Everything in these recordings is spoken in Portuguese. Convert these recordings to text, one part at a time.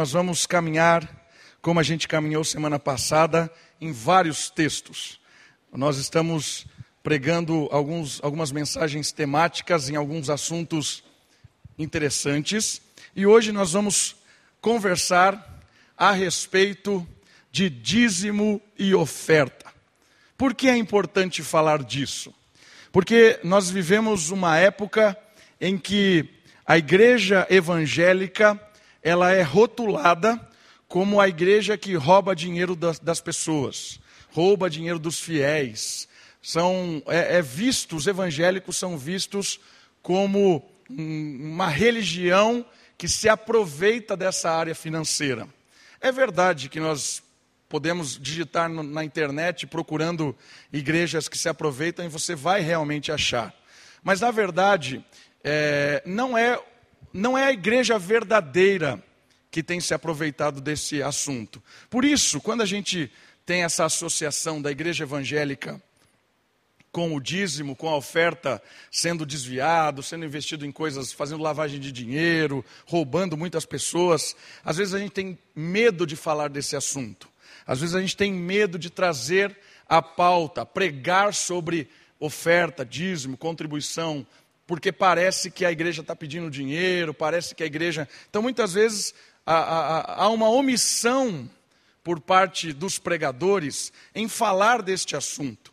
Nós vamos caminhar, como a gente caminhou semana passada, em vários textos. Nós estamos pregando alguns, algumas mensagens temáticas em alguns assuntos interessantes. E hoje nós vamos conversar a respeito de dízimo e oferta. Por que é importante falar disso? Porque nós vivemos uma época em que a igreja evangélica ela é rotulada como a igreja que rouba dinheiro das, das pessoas, rouba dinheiro dos fiéis. São é, é os evangélicos são vistos como uma religião que se aproveita dessa área financeira. É verdade que nós podemos digitar na internet procurando igrejas que se aproveitam e você vai realmente achar. Mas na verdade, é, não é não é a igreja verdadeira que tem se aproveitado desse assunto. Por isso, quando a gente tem essa associação da igreja evangélica com o dízimo, com a oferta sendo desviado, sendo investido em coisas, fazendo lavagem de dinheiro, roubando muitas pessoas, às vezes a gente tem medo de falar desse assunto. Às vezes a gente tem medo de trazer a pauta, pregar sobre oferta, dízimo, contribuição, porque parece que a igreja está pedindo dinheiro, parece que a igreja. Então, muitas vezes, há, há, há uma omissão por parte dos pregadores em falar deste assunto.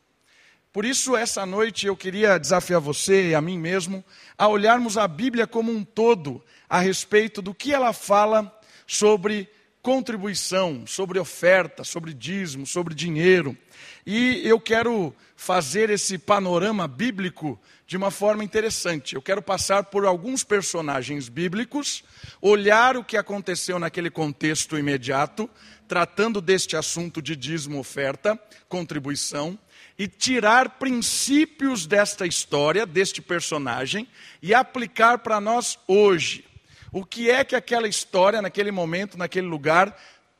Por isso, essa noite eu queria desafiar você e a mim mesmo a olharmos a Bíblia como um todo a respeito do que ela fala sobre contribuição, sobre oferta, sobre dízimo, sobre dinheiro. E eu quero fazer esse panorama bíblico de uma forma interessante. Eu quero passar por alguns personagens bíblicos, olhar o que aconteceu naquele contexto imediato, tratando deste assunto de dízimo, oferta, contribuição, e tirar princípios desta história, deste personagem, e aplicar para nós hoje. O que é que aquela história, naquele momento, naquele lugar,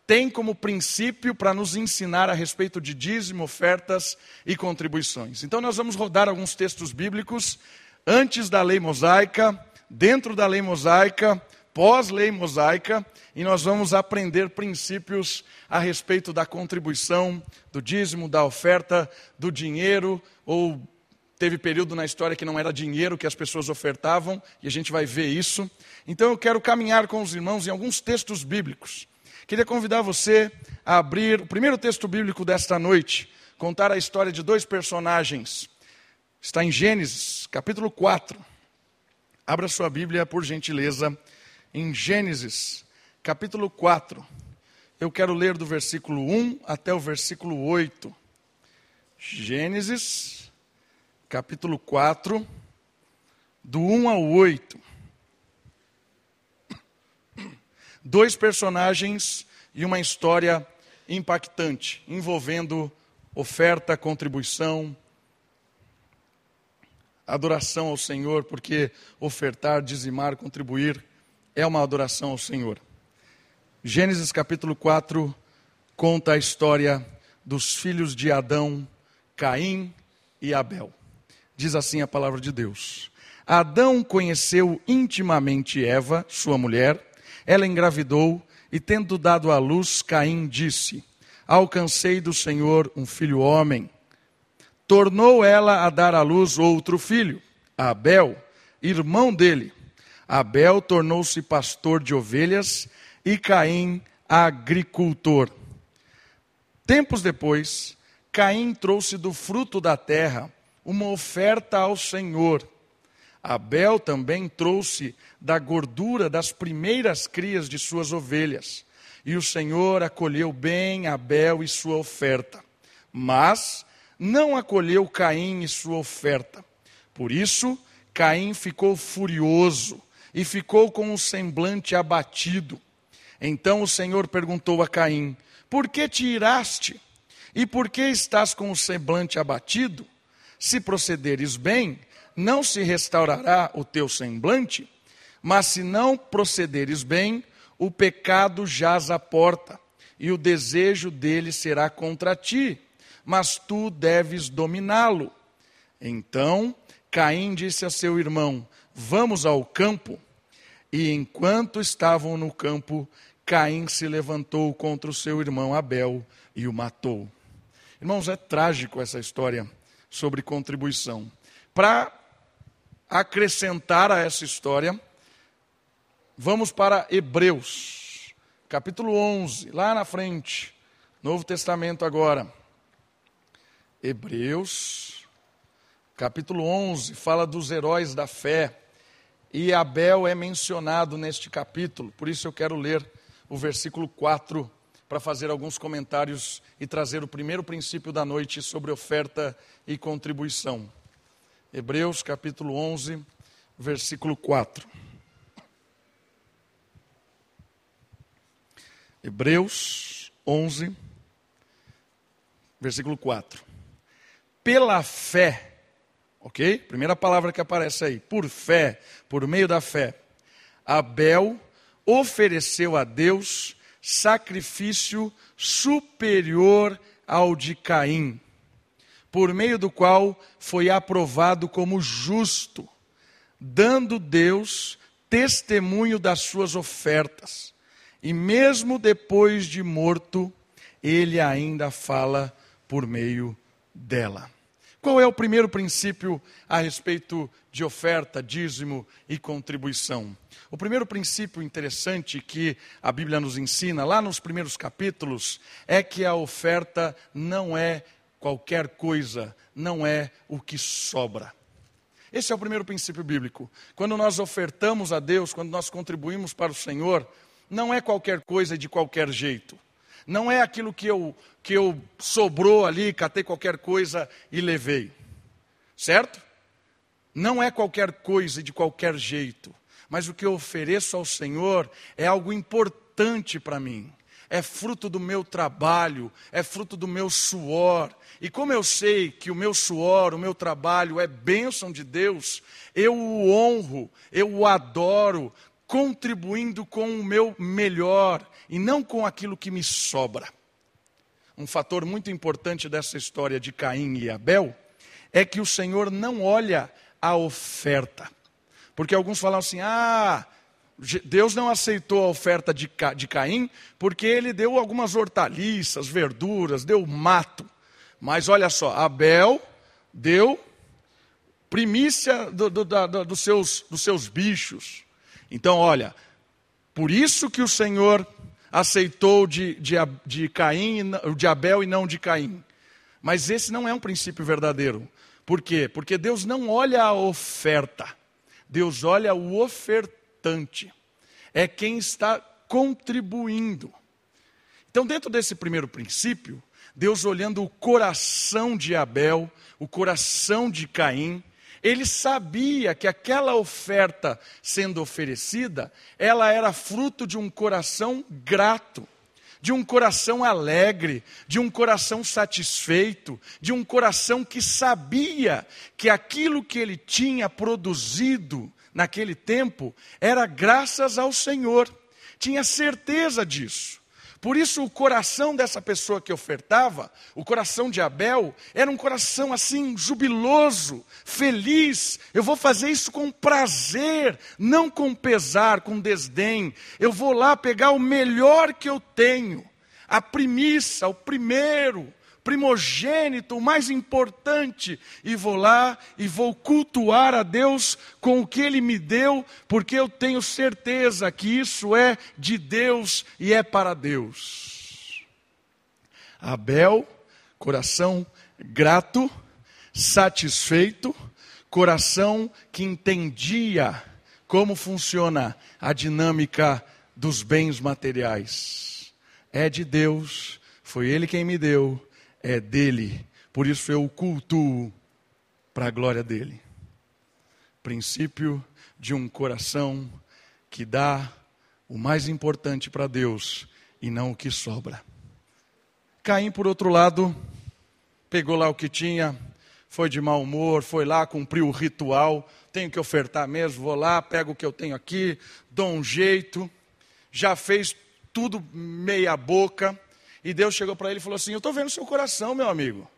tem como princípio para nos ensinar a respeito de dízimo, ofertas e contribuições. Então, nós vamos rodar alguns textos bíblicos antes da lei mosaica, dentro da lei mosaica, pós-lei mosaica, e nós vamos aprender princípios a respeito da contribuição, do dízimo, da oferta, do dinheiro, ou teve período na história que não era dinheiro que as pessoas ofertavam, e a gente vai ver isso. Então, eu quero caminhar com os irmãos em alguns textos bíblicos Queria convidar você a abrir o primeiro texto bíblico desta noite, contar a história de dois personagens. Está em Gênesis, capítulo 4. Abra sua Bíblia, por gentileza, em Gênesis, capítulo 4. Eu quero ler do versículo 1 até o versículo 8. Gênesis, capítulo 4, do 1 ao 8. dois personagens e uma história impactante, envolvendo oferta, contribuição, adoração ao Senhor, porque ofertar, dizimar, contribuir é uma adoração ao Senhor. Gênesis capítulo 4 conta a história dos filhos de Adão, Caim e Abel. Diz assim a palavra de Deus: Adão conheceu intimamente Eva, sua mulher, ela engravidou e, tendo dado à luz, Caim disse: Alcancei do Senhor um filho homem. Tornou ela a dar à luz outro filho, Abel, irmão dele. Abel tornou-se pastor de ovelhas e Caim agricultor. Tempos depois, Caim trouxe do fruto da terra uma oferta ao Senhor. Abel também trouxe da gordura das primeiras crias de suas ovelhas. E o Senhor acolheu bem Abel e sua oferta, mas não acolheu Caim e sua oferta. Por isso, Caim ficou furioso e ficou com o semblante abatido. Então o Senhor perguntou a Caim: Por que te iraste? E por que estás com o semblante abatido? Se procederes bem, não se restaurará o teu semblante? Mas se não procederes bem, o pecado jaz à porta, e o desejo dele será contra ti, mas tu deves dominá-lo. Então Caim disse a seu irmão: Vamos ao campo. E enquanto estavam no campo, Caim se levantou contra o seu irmão Abel e o matou. Irmãos, é trágico essa história sobre contribuição. Para acrescentar a essa história, vamos para Hebreus, capítulo 11, lá na frente, Novo Testamento agora. Hebreus, capítulo 11, fala dos heróis da fé. E Abel é mencionado neste capítulo, por isso eu quero ler o versículo 4 para fazer alguns comentários e trazer o primeiro princípio da noite sobre oferta e contribuição. Hebreus capítulo 11, versículo 4. Hebreus 11, versículo 4. Pela fé, ok? Primeira palavra que aparece aí, por fé, por meio da fé. Abel ofereceu a Deus sacrifício superior ao de Caim, por meio do qual foi aprovado como justo, dando Deus testemunho das suas ofertas. E mesmo depois de morto, ele ainda fala por meio dela. Qual é o primeiro princípio a respeito de oferta, dízimo e contribuição? O primeiro princípio interessante que a Bíblia nos ensina, lá nos primeiros capítulos, é que a oferta não é qualquer coisa, não é o que sobra. Esse é o primeiro princípio bíblico. Quando nós ofertamos a Deus, quando nós contribuímos para o Senhor, não é qualquer coisa de qualquer jeito. Não é aquilo que eu, que eu sobrou ali, catei qualquer coisa e levei. Certo? Não é qualquer coisa de qualquer jeito. Mas o que eu ofereço ao Senhor é algo importante para mim. É fruto do meu trabalho, é fruto do meu suor. E como eu sei que o meu suor, o meu trabalho é bênção de Deus, eu o honro, eu o adoro, contribuindo com o meu melhor e não com aquilo que me sobra. Um fator muito importante dessa história de Caim e Abel é que o Senhor não olha a oferta. Porque alguns falam assim: ah, Deus não aceitou a oferta de, Ca, de Caim porque ele deu algumas hortaliças, verduras, deu mato. Mas olha só, Abel deu primícia do, do, do, dos, seus, dos seus bichos. Então, olha, por isso que o Senhor aceitou de, de, de Caim, de Abel e não de Caim. Mas esse não é um princípio verdadeiro. Por quê? Porque Deus não olha a oferta, Deus olha o ofertante. É quem está contribuindo. Então, dentro desse primeiro princípio, Deus olhando o coração de Abel, o coração de Caim, ele sabia que aquela oferta sendo oferecida, ela era fruto de um coração grato, de um coração alegre, de um coração satisfeito, de um coração que sabia que aquilo que ele tinha produzido naquele tempo era graças ao Senhor. Tinha certeza disso. Por isso, o coração dessa pessoa que ofertava, o coração de Abel, era um coração assim, jubiloso, feliz. Eu vou fazer isso com prazer, não com pesar, com desdém. Eu vou lá pegar o melhor que eu tenho, a primícia, o primeiro, primogênito, o mais importante, e vou lá e vou cultuar a Deus com o que Ele me deu, porque eu tenho certeza que isso é de Deus e é para Deus. Abel, coração grato, satisfeito, coração que entendia como funciona a dinâmica dos bens materiais. É de Deus, foi Ele quem me deu, é dele, por isso eu o cultuo para a glória dele. Princípio de um coração que dá o mais importante para Deus e não o que sobra. Caim, por outro lado, pegou lá o que tinha, foi de mau humor, foi lá, cumpriu o ritual, tenho que ofertar mesmo, vou lá, pego o que eu tenho aqui, dou um jeito, já fez tudo meia boca, e Deus chegou para ele e falou assim: Eu estou vendo seu coração, meu amigo.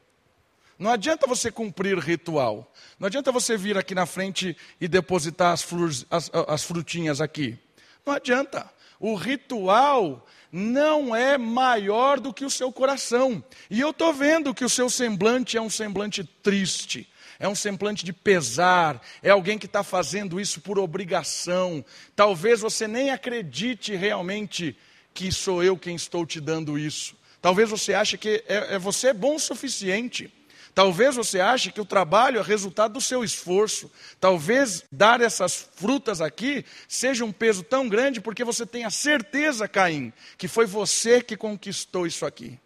Não adianta você cumprir ritual. Não adianta você vir aqui na frente e depositar as, as, as frutinhas aqui. Não adianta. o ritual não é maior do que o seu coração. E eu estou vendo que o seu semblante é um semblante triste, é um semblante de pesar, é alguém que está fazendo isso por obrigação. Talvez você nem acredite realmente que sou eu quem estou te dando isso. Talvez você ache que é, é você é bom o suficiente. Talvez você ache que o trabalho é resultado do seu esforço. Talvez dar essas frutas aqui seja um peso tão grande porque você tem a certeza, Caim, que foi você que conquistou isso aqui.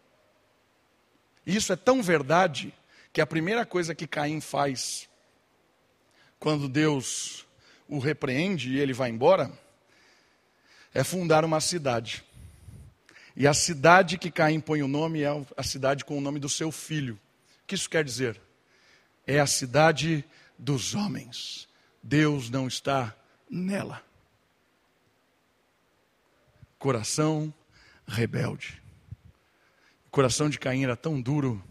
Isso é tão verdade que a primeira coisa que Caim faz quando Deus o repreende e ele vai embora é fundar uma cidade. E a cidade que Caim põe o nome é a cidade com o nome do seu filho que isso quer dizer? É a cidade dos homens. Deus não está nela. Coração rebelde. O coração de Caim era tão duro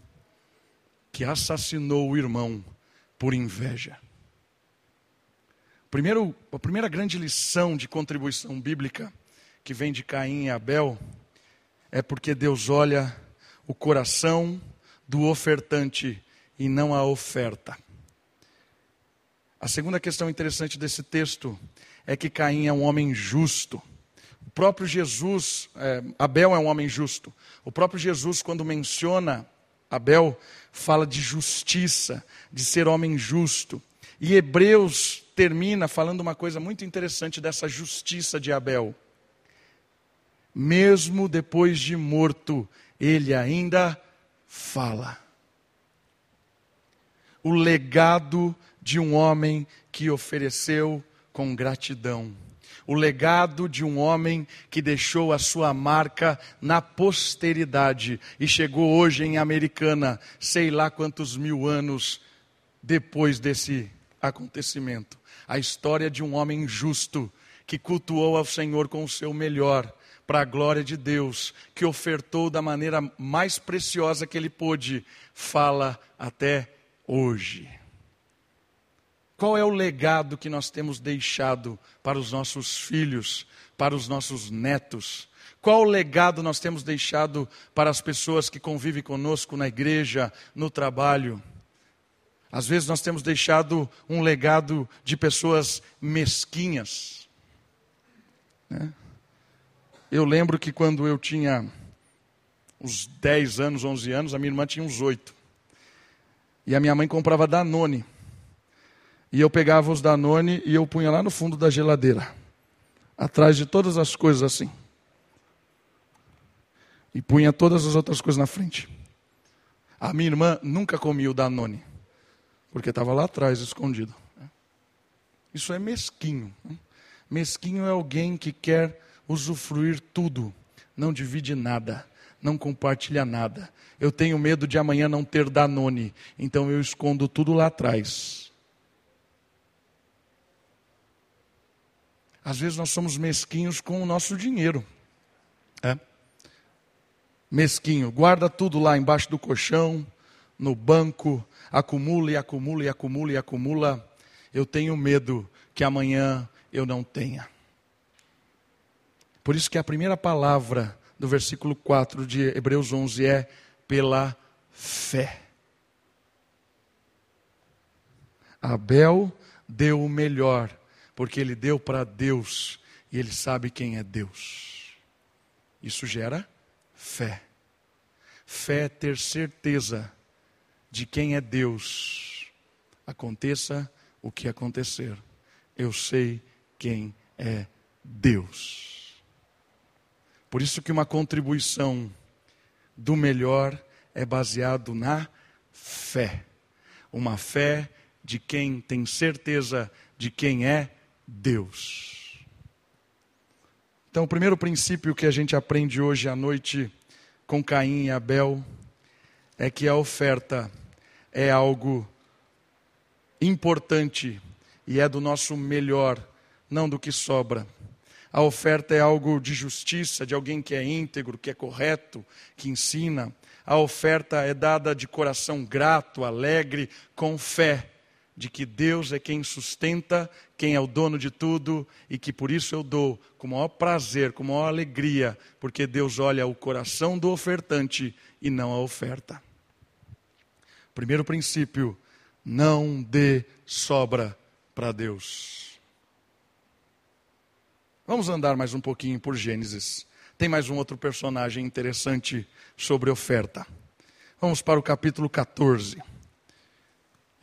que assassinou o irmão por inveja. Primeiro, a primeira grande lição de contribuição bíblica que vem de Caim e Abel é porque Deus olha o coração do ofertante e não a oferta. A segunda questão interessante desse texto é que Caim é um homem justo. O próprio Jesus, é, Abel é um homem justo. O próprio Jesus, quando menciona Abel, fala de justiça, de ser homem justo. E Hebreus termina falando uma coisa muito interessante dessa justiça de Abel. Mesmo depois de morto, ele ainda fala. O legado de um homem que ofereceu com gratidão. O legado de um homem que deixou a sua marca na posteridade e chegou hoje em Americana, sei lá quantos mil anos depois desse acontecimento. A história de um homem justo que cultuou ao Senhor com o seu melhor para a glória de Deus, que ofertou da maneira mais preciosa que ele pôde, fala até hoje. Qual é o legado que nós temos deixado para os nossos filhos, para os nossos netos? Qual legado nós temos deixado para as pessoas que convivem conosco na igreja, no trabalho? Às vezes nós temos deixado um legado de pessoas mesquinhas. Né? Eu lembro que quando eu tinha uns 10 anos, 11 anos, a minha irmã tinha uns 8. E a minha mãe comprava Danone. E eu pegava os Danone e eu punha lá no fundo da geladeira. Atrás de todas as coisas assim. E punha todas as outras coisas na frente. A minha irmã nunca comia o Danone. Porque estava lá atrás, escondido. Isso é mesquinho. Né? Mesquinho é alguém que quer usufruir tudo, não divide nada, não compartilha nada. Eu tenho medo de amanhã não ter Danone, então eu escondo tudo lá atrás. Às vezes nós somos mesquinhos com o nosso dinheiro. É? Mesquinho, guarda tudo lá embaixo do colchão, no banco, acumula e acumula e acumula e acumula. Eu tenho medo que amanhã eu não tenha. Por isso que a primeira palavra do versículo 4 de Hebreus 11 é pela fé. Abel deu o melhor, porque ele deu para Deus e ele sabe quem é Deus. Isso gera fé. Fé é ter certeza de quem é Deus. Aconteça o que acontecer, eu sei quem é Deus. Por isso que uma contribuição do melhor é baseado na fé. Uma fé de quem tem certeza de quem é Deus. Então, o primeiro princípio que a gente aprende hoje à noite com Caim e Abel é que a oferta é algo importante e é do nosso melhor, não do que sobra. A oferta é algo de justiça, de alguém que é íntegro, que é correto, que ensina. A oferta é dada de coração grato, alegre, com fé, de que Deus é quem sustenta, quem é o dono de tudo e que por isso eu dou com o maior prazer, com maior alegria, porque Deus olha o coração do ofertante e não a oferta. Primeiro princípio: não dê sobra para Deus. Vamos andar mais um pouquinho por Gênesis. Tem mais um outro personagem interessante sobre oferta. Vamos para o capítulo 14.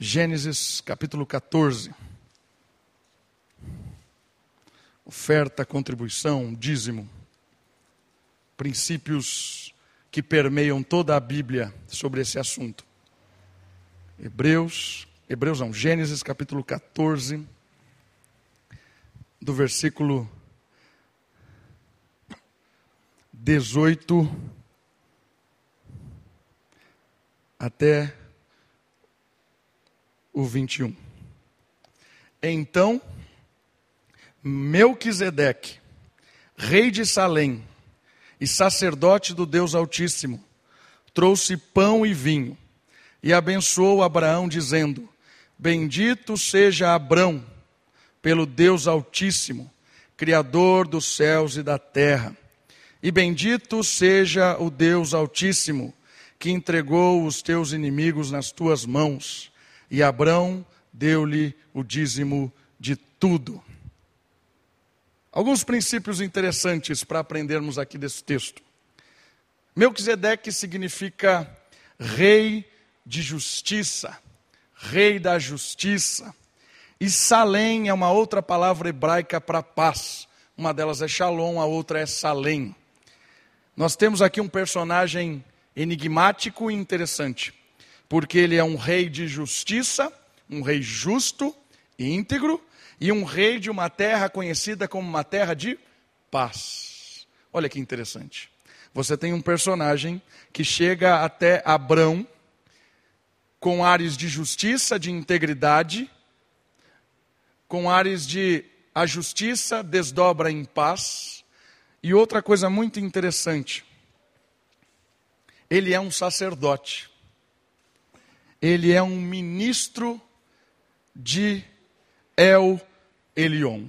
Gênesis capítulo 14. Oferta, contribuição, dízimo. Princípios que permeiam toda a Bíblia sobre esse assunto. Hebreus, Hebreus não, Gênesis capítulo 14, do versículo 18 até o 21. Então, Melquisedeque, rei de Salém e sacerdote do Deus Altíssimo, trouxe pão e vinho e abençoou Abraão, dizendo: Bendito seja Abrão pelo Deus Altíssimo, Criador dos céus e da terra. E bendito seja o Deus Altíssimo, que entregou os teus inimigos nas tuas mãos e Abrão deu-lhe o dízimo de tudo. Alguns princípios interessantes para aprendermos aqui desse texto. Melquisedeque significa rei de justiça, rei da justiça. E Salém é uma outra palavra hebraica para paz. Uma delas é Shalom, a outra é Salém. Nós temos aqui um personagem enigmático e interessante porque ele é um rei de justiça, um rei justo e íntegro, e um rei de uma terra conhecida como uma terra de paz. Olha que interessante. Você tem um personagem que chega até Abrão com ares de justiça, de integridade, com ares de a justiça desdobra em paz. E outra coisa muito interessante, ele é um sacerdote ele é um ministro de El Elion.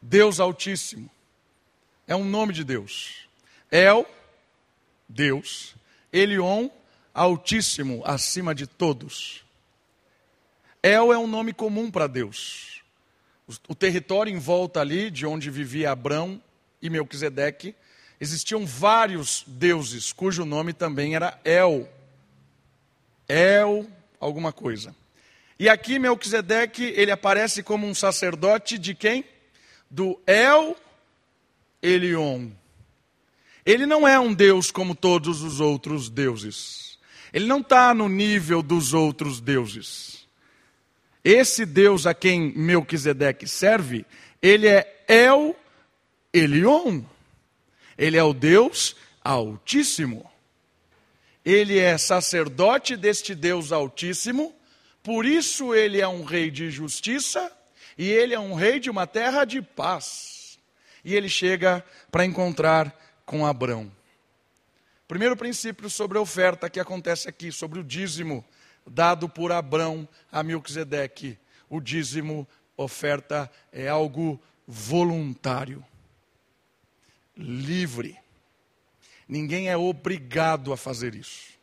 Deus Altíssimo. É um nome de Deus. El, Deus. Elion, Altíssimo, acima de todos. El é um nome comum para Deus. O território em volta ali, de onde vivia Abrão e Melquisedeque, existiam vários deuses, cujo nome também era El. El alguma coisa. E aqui Melquisedeque, ele aparece como um sacerdote de quem? Do El Elion. Ele não é um Deus como todos os outros deuses. Ele não está no nível dos outros deuses. Esse Deus a quem Melquisedeque serve, ele é El Elion. Ele é o Deus Altíssimo ele é sacerdote deste Deus Altíssimo, por isso ele é um rei de justiça e ele é um rei de uma terra de paz. E ele chega para encontrar com Abrão. Primeiro princípio sobre a oferta que acontece aqui, sobre o dízimo dado por Abrão a Melquisedeque. O dízimo, oferta, é algo voluntário, livre. Ninguém é obrigado a fazer isso.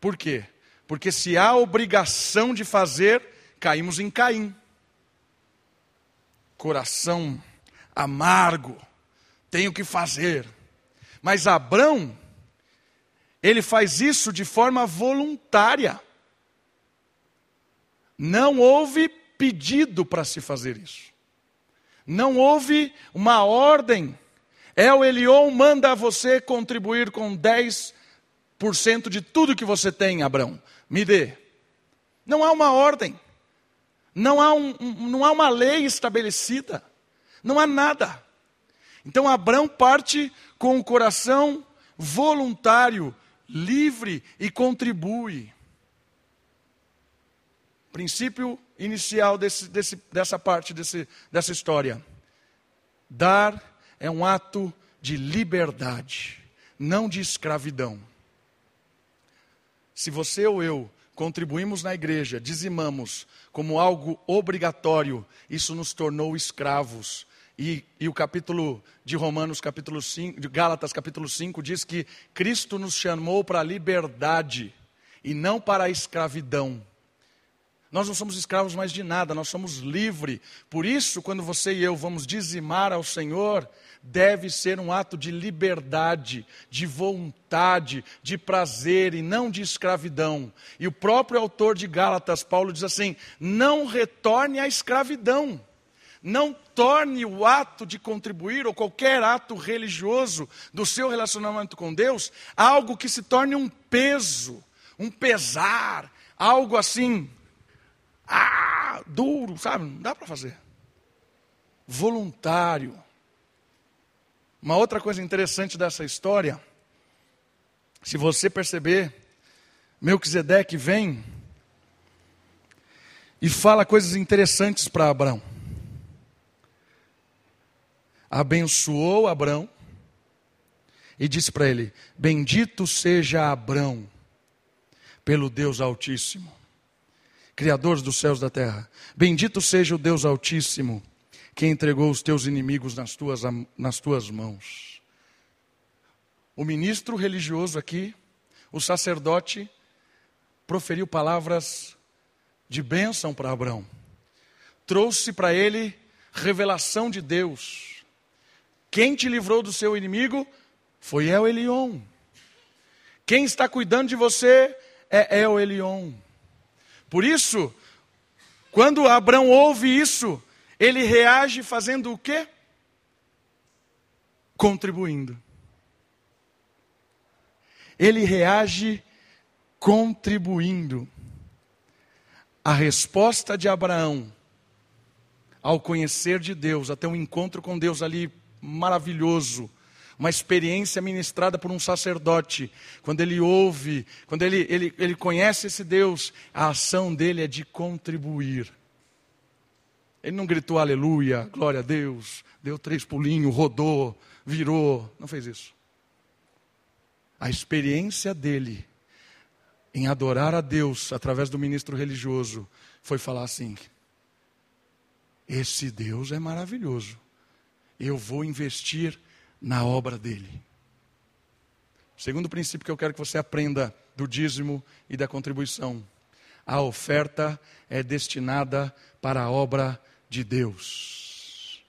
Por quê? Porque se há obrigação de fazer, caímos em Caim. Coração amargo, tenho que fazer. Mas Abrão, ele faz isso de forma voluntária. Não houve pedido para se fazer isso. Não houve uma ordem El Elion manda você contribuir com 10% de tudo que você tem, Abraão. Me dê. Não há uma ordem. Não há, um, não há uma lei estabelecida. Não há nada. Então Abraão parte com o coração voluntário, livre e contribui. Princípio inicial desse, desse, dessa parte desse, dessa história: dar é um ato de liberdade, não de escravidão. Se você ou eu contribuímos na igreja, dizimamos como algo obrigatório, isso nos tornou escravos. E, e, o capítulo de Romanos, capítulo 5, de Gálatas, capítulo 5, diz que Cristo nos chamou para a liberdade e não para a escravidão. Nós não somos escravos mais de nada, nós somos livres. Por isso, quando você e eu vamos dizimar ao Senhor, deve ser um ato de liberdade, de vontade, de prazer e não de escravidão. E o próprio autor de Gálatas, Paulo, diz assim: não retorne à escravidão. Não torne o ato de contribuir ou qualquer ato religioso do seu relacionamento com Deus algo que se torne um peso, um pesar, algo assim ah, duro, sabe? Não dá para fazer. Voluntário. Uma outra coisa interessante dessa história, se você perceber, Melquisedeque vem e fala coisas interessantes para Abraão. Abençoou Abraão e disse para ele: Bendito seja Abraão pelo Deus Altíssimo Criador dos céus e da terra. Bendito seja o Deus Altíssimo, que entregou os teus inimigos nas tuas, nas tuas mãos. O ministro religioso aqui, o sacerdote, proferiu palavras de bênção para Abraão. Trouxe para ele revelação de Deus. Quem te livrou do seu inimigo foi El Elion. Quem está cuidando de você é El Elion. Por isso, quando Abraão ouve isso, ele reage fazendo o quê? Contribuindo. Ele reage contribuindo. A resposta de Abraão ao conhecer de Deus, até um encontro com Deus ali maravilhoso, uma experiência ministrada por um sacerdote. Quando ele ouve, quando ele, ele, ele conhece esse Deus, a ação dele é de contribuir. Ele não gritou aleluia, glória a Deus, deu três pulinhos, rodou, virou. Não fez isso. A experiência dele em adorar a Deus através do ministro religioso foi falar assim: esse Deus é maravilhoso. Eu vou investir na obra dele. Segundo princípio que eu quero que você aprenda do dízimo e da contribuição: a oferta é destinada para a obra de Deus.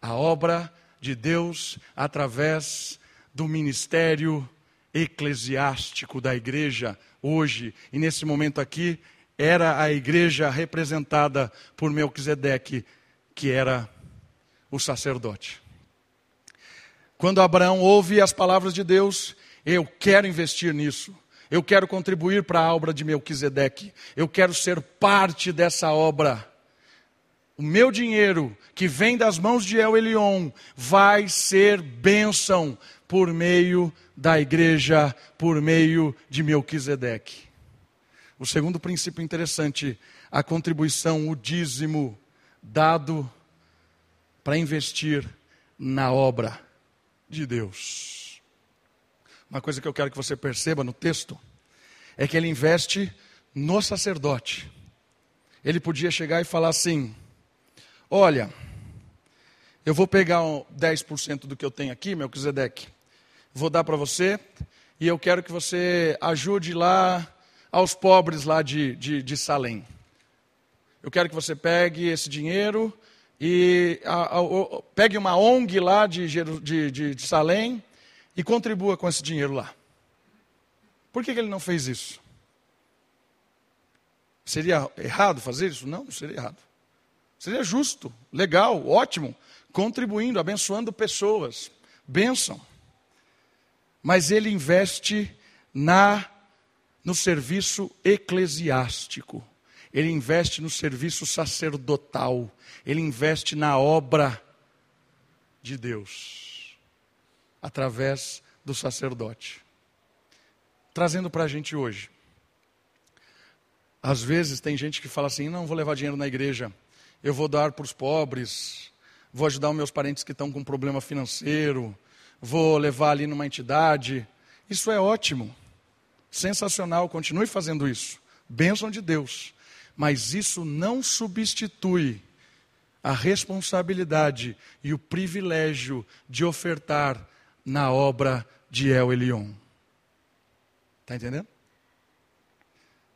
A obra de Deus através do ministério eclesiástico da igreja hoje e nesse momento aqui era a igreja representada por Melquisedeque, que era o sacerdote. Quando Abraão ouve as palavras de Deus, eu quero investir nisso. Eu quero contribuir para a obra de Melquisedeque. Eu quero ser parte dessa obra. O meu dinheiro, que vem das mãos de El Elion, vai ser bênção por meio da igreja, por meio de Melquisedeque. O segundo princípio interessante, a contribuição, o dízimo dado para investir na obra de Deus. Uma coisa que eu quero que você perceba no texto é que ele investe no sacerdote. Ele podia chegar e falar assim: Olha, eu vou pegar 10% do que eu tenho aqui, Melquisedeque, vou dar para você, e eu quero que você ajude lá aos pobres lá de, de, de Salém. Eu quero que você pegue esse dinheiro e a, a, a, pegue uma ONG lá de, de, de, de Salém e contribua com esse dinheiro lá. Por que, que ele não fez isso? Seria errado fazer isso? Não, não seria errado. Seria justo, legal, ótimo, contribuindo, abençoando pessoas. Bênção. Mas ele investe na no serviço eclesiástico ele investe no serviço sacerdotal, ele investe na obra de Deus, através do sacerdote. Trazendo para a gente hoje. Às vezes tem gente que fala assim: não vou levar dinheiro na igreja, eu vou dar para os pobres, vou ajudar os meus parentes que estão com problema financeiro, vou levar ali numa entidade. Isso é ótimo, sensacional, continue fazendo isso. Bênção de Deus, mas isso não substitui a responsabilidade e o privilégio de ofertar na obra de El Elion. Está entendendo?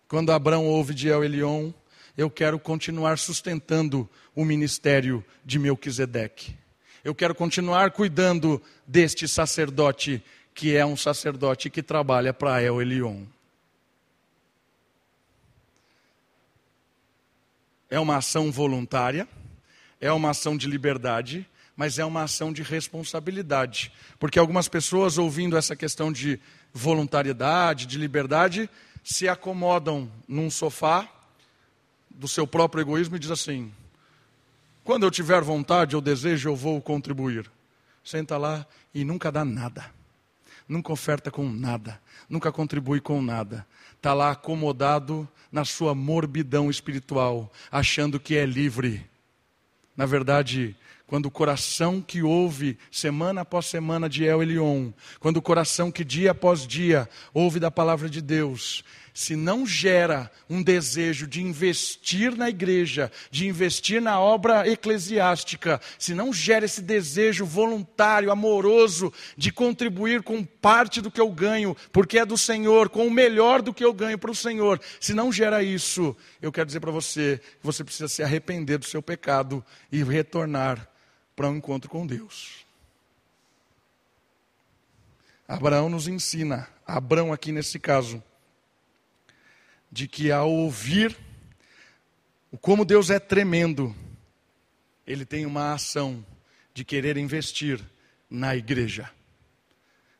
Quando Abraão ouve de El Elion, eu quero continuar sustentando o ministério de Melquisedeque. Eu quero continuar cuidando deste sacerdote que é um sacerdote que trabalha para El Elion. É uma ação voluntária, é uma ação de liberdade, mas é uma ação de responsabilidade. Porque algumas pessoas, ouvindo essa questão de voluntariedade, de liberdade, se acomodam num sofá do seu próprio egoísmo e diz assim: quando eu tiver vontade ou desejo, eu vou contribuir. Senta lá e nunca dá nada. Nunca oferta com nada. Nunca contribui com nada. Está lá acomodado na sua morbidão espiritual, achando que é livre. Na verdade, quando o coração que ouve semana após semana de El Elion, quando o coração que dia após dia ouve da palavra de Deus, se não gera um desejo de investir na igreja, de investir na obra eclesiástica, se não gera esse desejo voluntário, amoroso, de contribuir com parte do que eu ganho, porque é do Senhor, com o melhor do que eu ganho para o Senhor, se não gera isso, eu quero dizer para você que você precisa se arrepender do seu pecado e retornar para um encontro com Deus. Abraão nos ensina, Abraão aqui nesse caso, de que ao ouvir o como Deus é tremendo, ele tem uma ação de querer investir na igreja,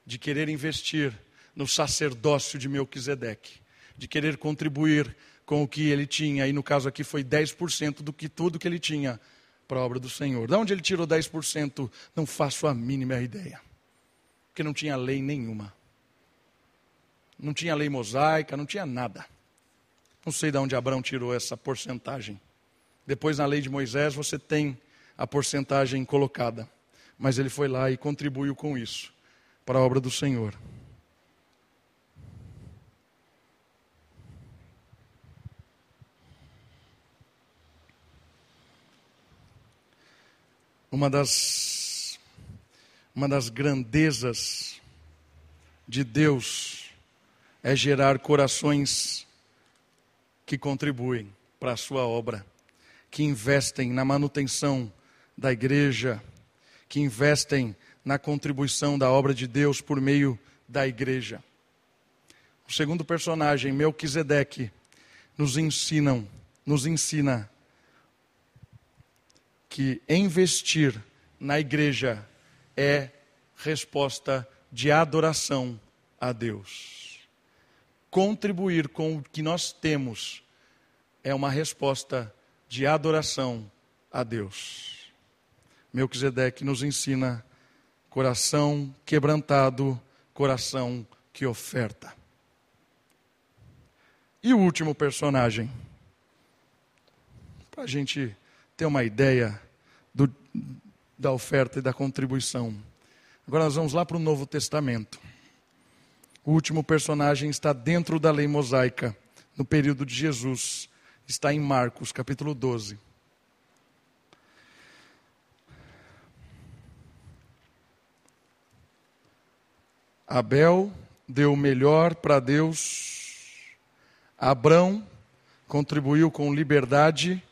de querer investir no sacerdócio de Melquisedeque, de querer contribuir com o que ele tinha, e no caso aqui foi 10% do que tudo que ele tinha para a obra do Senhor. De onde ele tirou 10%? Não faço a mínima ideia. Porque não tinha lei nenhuma. Não tinha lei mosaica, não tinha nada. Não sei de onde Abraão tirou essa porcentagem. Depois, na lei de Moisés, você tem a porcentagem colocada. Mas ele foi lá e contribuiu com isso para a obra do Senhor. Uma das, uma das grandezas de Deus é gerar corações que contribuem para a sua obra, que investem na manutenção da igreja, que investem na contribuição da obra de Deus por meio da igreja. O segundo personagem, Melquisedeque, nos ensinam, nos ensina que investir na igreja é resposta de adoração a Deus contribuir com o que nós temos é uma resposta de adoração a Deus. Melquisedeque nos ensina coração quebrantado, coração que oferta. E o último personagem, para a gente ter uma ideia do, da oferta e da contribuição. Agora nós vamos lá para o Novo Testamento. O último personagem está dentro da lei mosaica, no período de Jesus. Está em Marcos, capítulo 12. Abel deu o melhor para Deus. Abrão contribuiu com liberdade,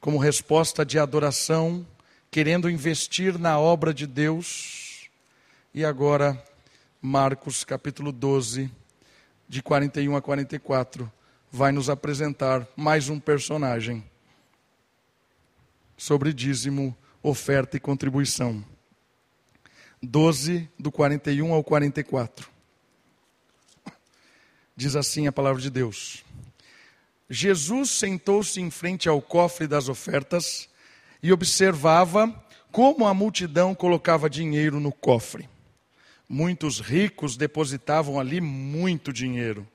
como resposta de adoração, querendo investir na obra de Deus. E agora Marcos capítulo 12, de 41 a 44, vai nos apresentar mais um personagem sobre dízimo, oferta e contribuição. 12, do 41 ao 44. Diz assim a palavra de Deus: Jesus sentou-se em frente ao cofre das ofertas e observava como a multidão colocava dinheiro no cofre. Muitos ricos depositavam ali muito dinheiro.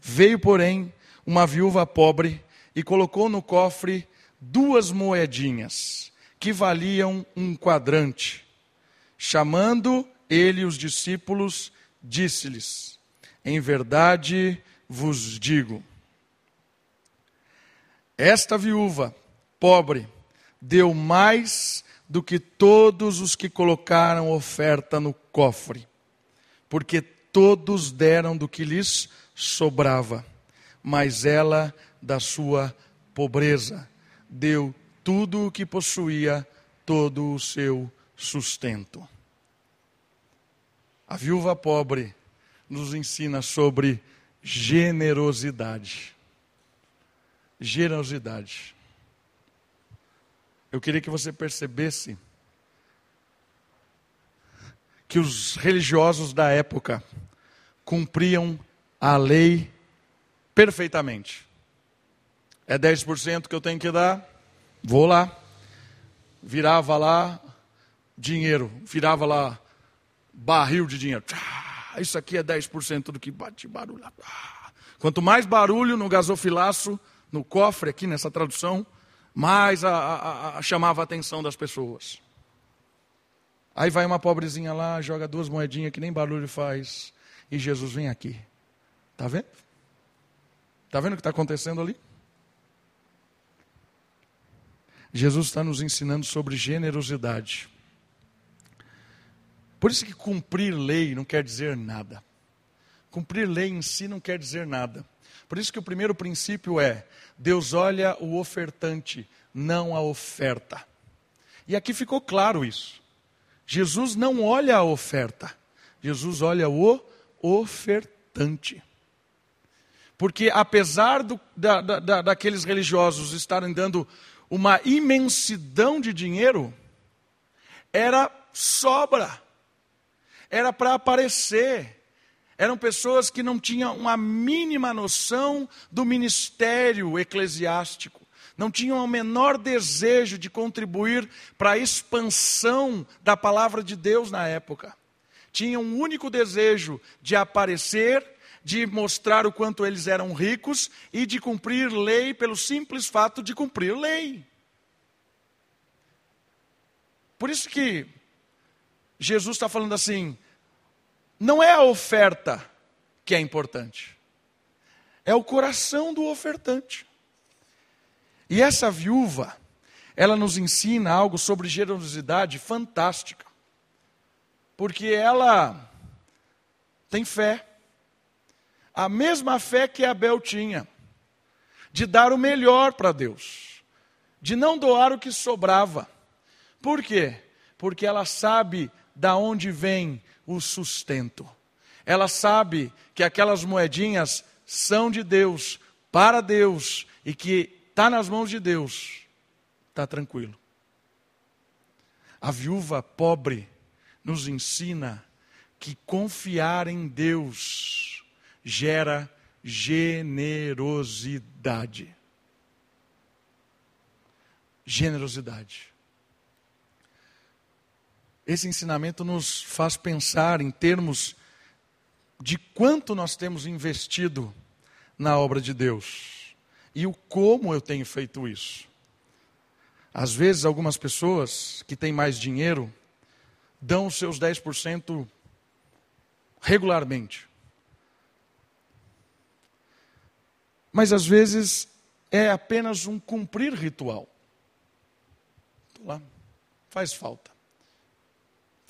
Veio, porém, uma viúva pobre e colocou no cofre duas moedinhas, que valiam um quadrante. Chamando ele os discípulos, disse-lhes: Em verdade vos digo, Esta viúva, pobre, deu mais do que todos os que colocaram oferta no cofre, porque todos deram do que lhes sobrava, mas ela, da sua pobreza, deu tudo o que possuía, todo o seu sustento. A viúva pobre nos ensina sobre generosidade. Generosidade. Eu queria que você percebesse que os religiosos da época cumpriam a lei perfeitamente. É 10% que eu tenho que dar? Vou lá. Virava lá dinheiro, virava lá barril de dinheiro. Isso aqui é 10% do que bate barulho. Quanto mais barulho no gasofilaço, no cofre aqui nessa tradução, mais a, a, a, chamava a atenção das pessoas. Aí vai uma pobrezinha lá, joga duas moedinhas que nem barulho faz, e Jesus vem aqui. Está vendo? Está vendo o que está acontecendo ali? Jesus está nos ensinando sobre generosidade. Por isso que cumprir lei não quer dizer nada. Cumprir lei em si não quer dizer nada. Por isso que o primeiro princípio é: Deus olha o ofertante, não a oferta. E aqui ficou claro isso. Jesus não olha a oferta, Jesus olha o ofertante. Porque apesar do, da, da, daqueles religiosos estarem dando uma imensidão de dinheiro, era sobra era para aparecer. Eram pessoas que não tinham a mínima noção do ministério eclesiástico, não tinham o menor desejo de contribuir para a expansão da palavra de Deus na época. Tinham um único desejo de aparecer, de mostrar o quanto eles eram ricos e de cumprir lei pelo simples fato de cumprir lei. Por isso que Jesus está falando assim: não é a oferta que é importante, é o coração do ofertante. E essa viúva, ela nos ensina algo sobre generosidade fantástica, porque ela tem fé, a mesma fé que Abel tinha, de dar o melhor para Deus, de não doar o que sobrava. Por quê? Porque ela sabe da onde vem o sustento. Ela sabe que aquelas moedinhas são de Deus, para Deus, e que está nas mãos de Deus, está tranquilo. A viúva pobre nos ensina que confiar em Deus gera generosidade. Generosidade. Esse ensinamento nos faz pensar em termos de quanto nós temos investido na obra de Deus e o como eu tenho feito isso. Às vezes, algumas pessoas que têm mais dinheiro dão os seus 10% regularmente. Mas às vezes é apenas um cumprir ritual. Lá, faz falta.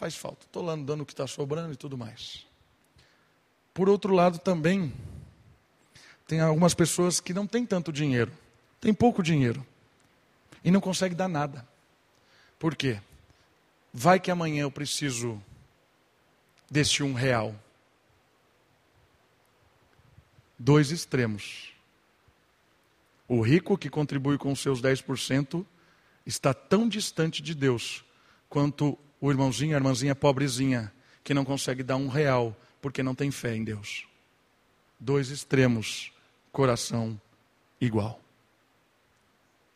Faz falta. Estou lá dando o que está sobrando e tudo mais. Por outro lado, também, tem algumas pessoas que não têm tanto dinheiro, têm pouco dinheiro, e não conseguem dar nada. Por quê? Vai que amanhã eu preciso deste um real. Dois extremos. O rico que contribui com seus 10% está tão distante de Deus quanto o irmãozinho, a irmãzinha pobrezinha, que não consegue dar um real porque não tem fé em Deus. Dois extremos, coração igual.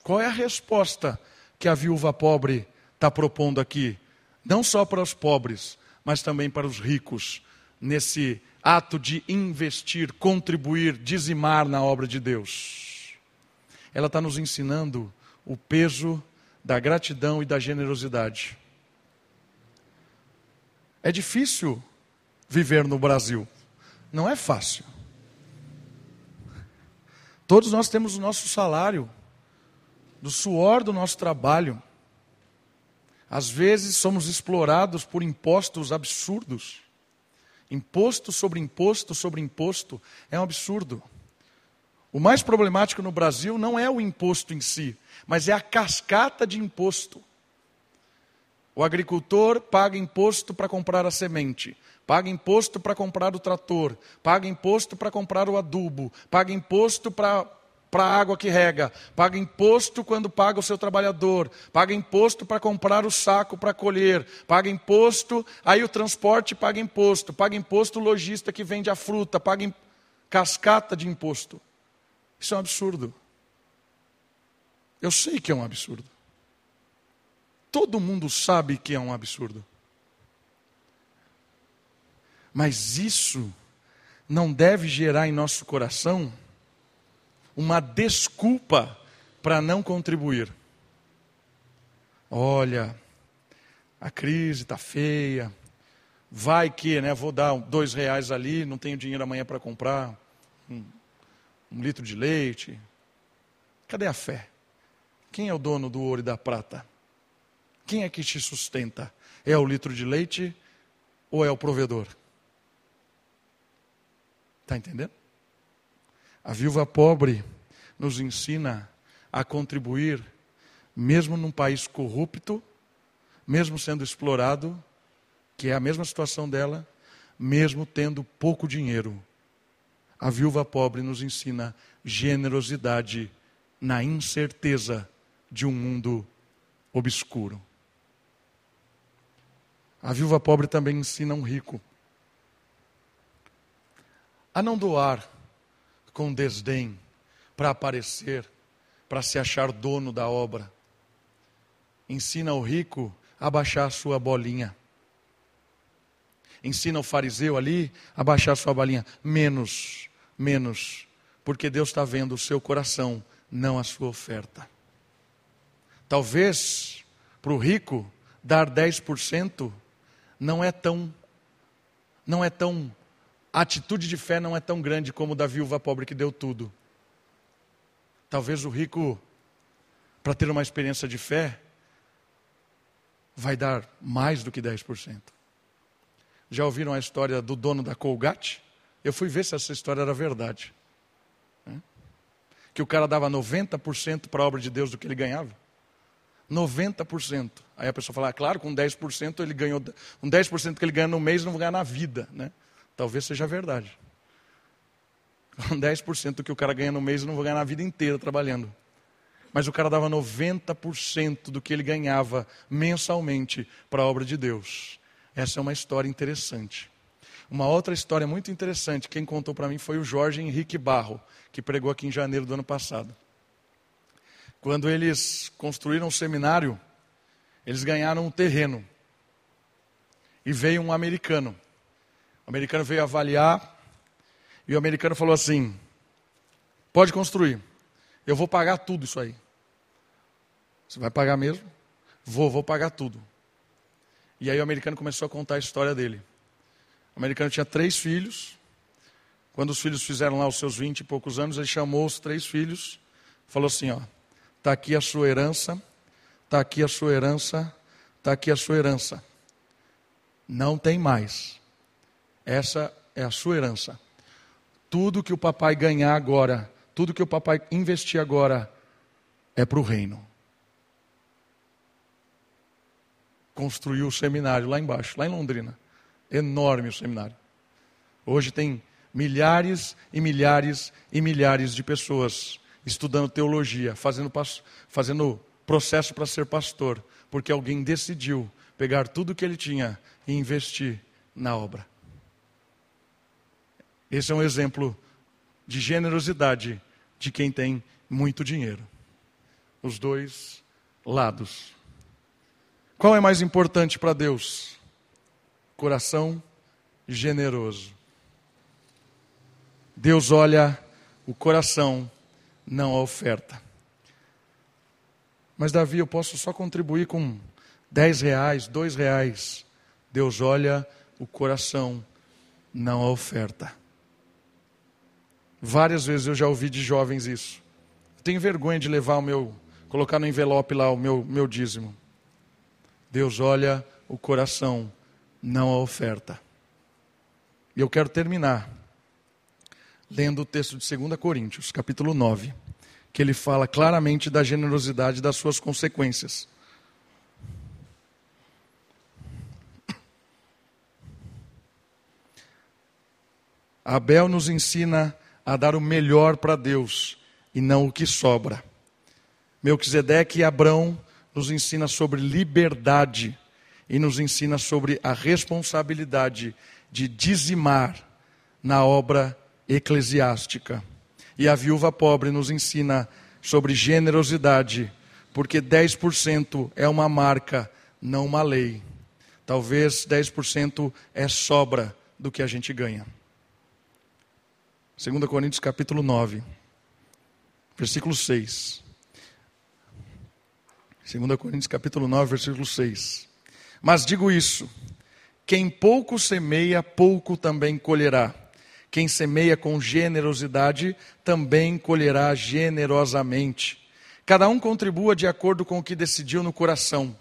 Qual é a resposta que a viúva pobre está propondo aqui? Não só para os pobres, mas também para os ricos, nesse ato de investir, contribuir, dizimar na obra de Deus. Ela está nos ensinando o peso da gratidão e da generosidade. É difícil viver no Brasil. Não é fácil. Todos nós temos o nosso salário do suor do nosso trabalho. Às vezes somos explorados por impostos absurdos. Imposto sobre imposto sobre imposto é um absurdo. O mais problemático no Brasil não é o imposto em si, mas é a cascata de imposto. O agricultor paga imposto para comprar a semente, paga imposto para comprar o trator, paga imposto para comprar o adubo, paga imposto para para a água que rega, paga imposto quando paga o seu trabalhador, paga imposto para comprar o saco para colher, paga imposto, aí o transporte paga imposto, paga imposto o lojista que vende a fruta, paga cascata de imposto. Isso é um absurdo. Eu sei que é um absurdo. Todo mundo sabe que é um absurdo. Mas isso não deve gerar em nosso coração uma desculpa para não contribuir. Olha, a crise está feia. Vai que, né? Vou dar dois reais ali, não tenho dinheiro amanhã para comprar um, um litro de leite. Cadê a fé? Quem é o dono do ouro e da prata? Quem é que te sustenta? É o litro de leite ou é o provedor? Está entendendo? A viúva pobre nos ensina a contribuir, mesmo num país corrupto, mesmo sendo explorado, que é a mesma situação dela, mesmo tendo pouco dinheiro. A viúva pobre nos ensina generosidade na incerteza de um mundo obscuro. A viúva pobre também ensina um rico a não doar com desdém, para aparecer, para se achar dono da obra. Ensina o rico a baixar a sua bolinha. Ensina o fariseu ali a baixar a sua bolinha. Menos, menos, porque Deus está vendo o seu coração, não a sua oferta. Talvez para o rico dar 10% não é tão não é tão a atitude de fé não é tão grande como da viúva pobre que deu tudo. Talvez o rico, para ter uma experiência de fé, vai dar mais do que 10%. Já ouviram a história do dono da Colgate? Eu fui ver se essa história era verdade. Né? Que o cara dava 90% para a obra de Deus do que ele ganhava. 90%. Aí a pessoa fala, ah, claro, com 10% ele ganhou, com 10% que ele ganha no mês não vai ganhar na vida, né? Talvez seja verdade. Com 10% do que o cara ganha no mês, não vou ganhar na vida inteira trabalhando. Mas o cara dava 90% do que ele ganhava mensalmente para a obra de Deus. Essa é uma história interessante. Uma outra história muito interessante, quem contou para mim foi o Jorge Henrique Barro, que pregou aqui em janeiro do ano passado. Quando eles construíram o um seminário, eles ganharam um terreno. E veio um americano. O americano veio avaliar e o americano falou assim: pode construir, eu vou pagar tudo isso aí. Você vai pagar mesmo? Vou, vou pagar tudo. E aí o americano começou a contar a história dele. O americano tinha três filhos. Quando os filhos fizeram lá os seus vinte e poucos anos, ele chamou os três filhos, falou assim: ó, tá aqui a sua herança, tá aqui a sua herança, tá aqui a sua herança. Não tem mais. Essa é a sua herança. Tudo que o papai ganhar agora, tudo que o papai investir agora, é para o reino. Construiu o seminário lá embaixo, lá em Londrina. Enorme o seminário. Hoje tem milhares e milhares e milhares de pessoas estudando teologia, fazendo, fazendo processo para ser pastor, porque alguém decidiu pegar tudo que ele tinha e investir na obra. Esse é um exemplo de generosidade de quem tem muito dinheiro. Os dois lados. Qual é mais importante para Deus? Coração generoso. Deus olha o coração, não a oferta. Mas Davi, eu posso só contribuir com dez reais, dois reais. Deus olha o coração, não a oferta. Várias vezes eu já ouvi de jovens isso. Tenho vergonha de levar o meu colocar no envelope lá o meu, meu dízimo. Deus olha o coração, não a oferta. E eu quero terminar lendo o texto de 2 Coríntios, capítulo 9, que ele fala claramente da generosidade e das suas consequências. Abel nos ensina a dar o melhor para Deus e não o que sobra. Melquisedeque e Abrão nos ensina sobre liberdade e nos ensina sobre a responsabilidade de dizimar na obra eclesiástica. E a viúva pobre nos ensina sobre generosidade, porque 10% é uma marca, não uma lei. Talvez 10% é sobra do que a gente ganha. 2 Coríntios capítulo 9, versículo 6. 2 Coríntios capítulo 9, versículo 6. Mas digo isso: quem pouco semeia, pouco também colherá. Quem semeia com generosidade, também colherá generosamente. Cada um contribua de acordo com o que decidiu no coração,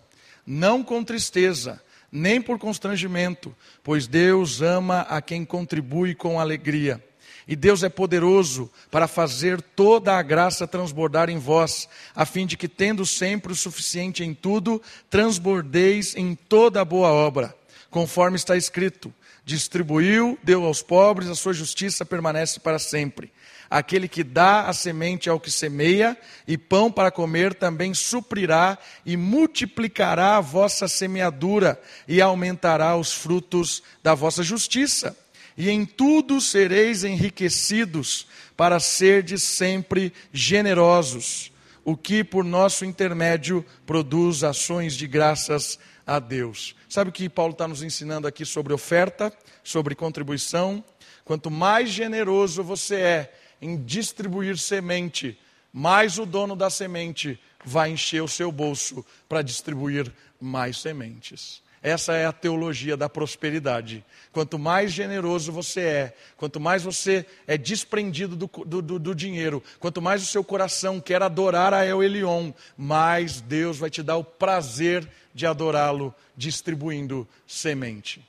não com tristeza, nem por constrangimento, pois Deus ama a quem contribui com alegria. E Deus é poderoso para fazer toda a graça transbordar em vós, a fim de que, tendo sempre o suficiente em tudo, transbordeis em toda boa obra, conforme está escrito: distribuiu, deu aos pobres, a sua justiça permanece para sempre. Aquele que dá a semente ao que semeia, e pão para comer também suprirá e multiplicará a vossa semeadura e aumentará os frutos da vossa justiça e em tudo sereis enriquecidos, para serdes sempre generosos, o que por nosso intermédio produz ações de graças a Deus. Sabe o que Paulo está nos ensinando aqui sobre oferta, sobre contribuição? Quanto mais generoso você é em distribuir semente, mais o dono da semente vai encher o seu bolso para distribuir mais sementes. Essa é a teologia da prosperidade. Quanto mais generoso você é, quanto mais você é desprendido do, do, do dinheiro, quanto mais o seu coração quer adorar a El Elion, mais Deus vai te dar o prazer de adorá-lo distribuindo semente.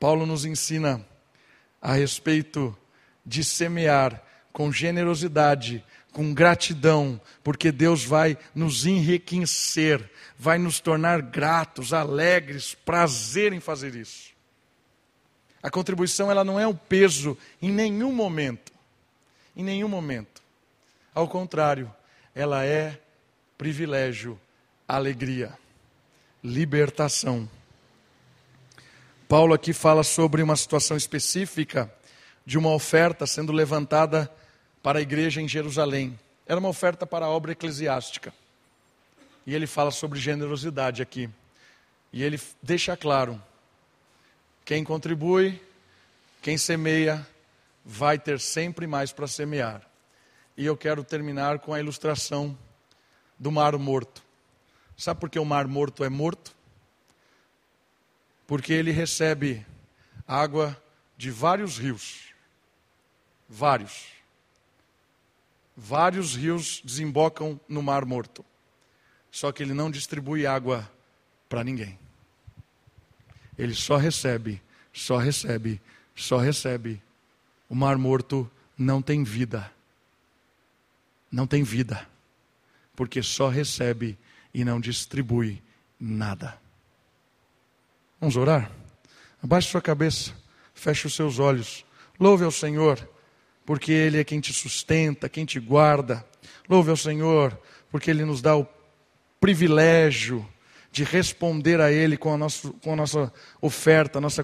Paulo nos ensina a respeito de semear com generosidade, com gratidão, porque Deus vai nos enriquecer, vai nos tornar gratos, alegres, prazer em fazer isso. A contribuição ela não é um peso em nenhum momento. Em nenhum momento. Ao contrário, ela é privilégio, alegria, libertação. Paulo aqui fala sobre uma situação específica de uma oferta sendo levantada para a igreja em Jerusalém. Era uma oferta para a obra eclesiástica. E ele fala sobre generosidade aqui. E ele deixa claro: quem contribui, quem semeia, vai ter sempre mais para semear. E eu quero terminar com a ilustração do Mar Morto. Sabe por que o Mar Morto é morto? Porque ele recebe água de vários rios. Vários vários rios desembocam no Mar Morto. Só que ele não distribui água para ninguém. Ele só recebe, só recebe, só recebe. O Mar Morto não tem vida. Não tem vida. Porque só recebe e não distribui nada. Vamos orar? Abaixe sua cabeça, feche os seus olhos, louve ao Senhor porque Ele é quem te sustenta, quem te guarda. Louve ao Senhor, porque Ele nos dá o privilégio de responder a Ele com a nossa, com a nossa oferta, a nossa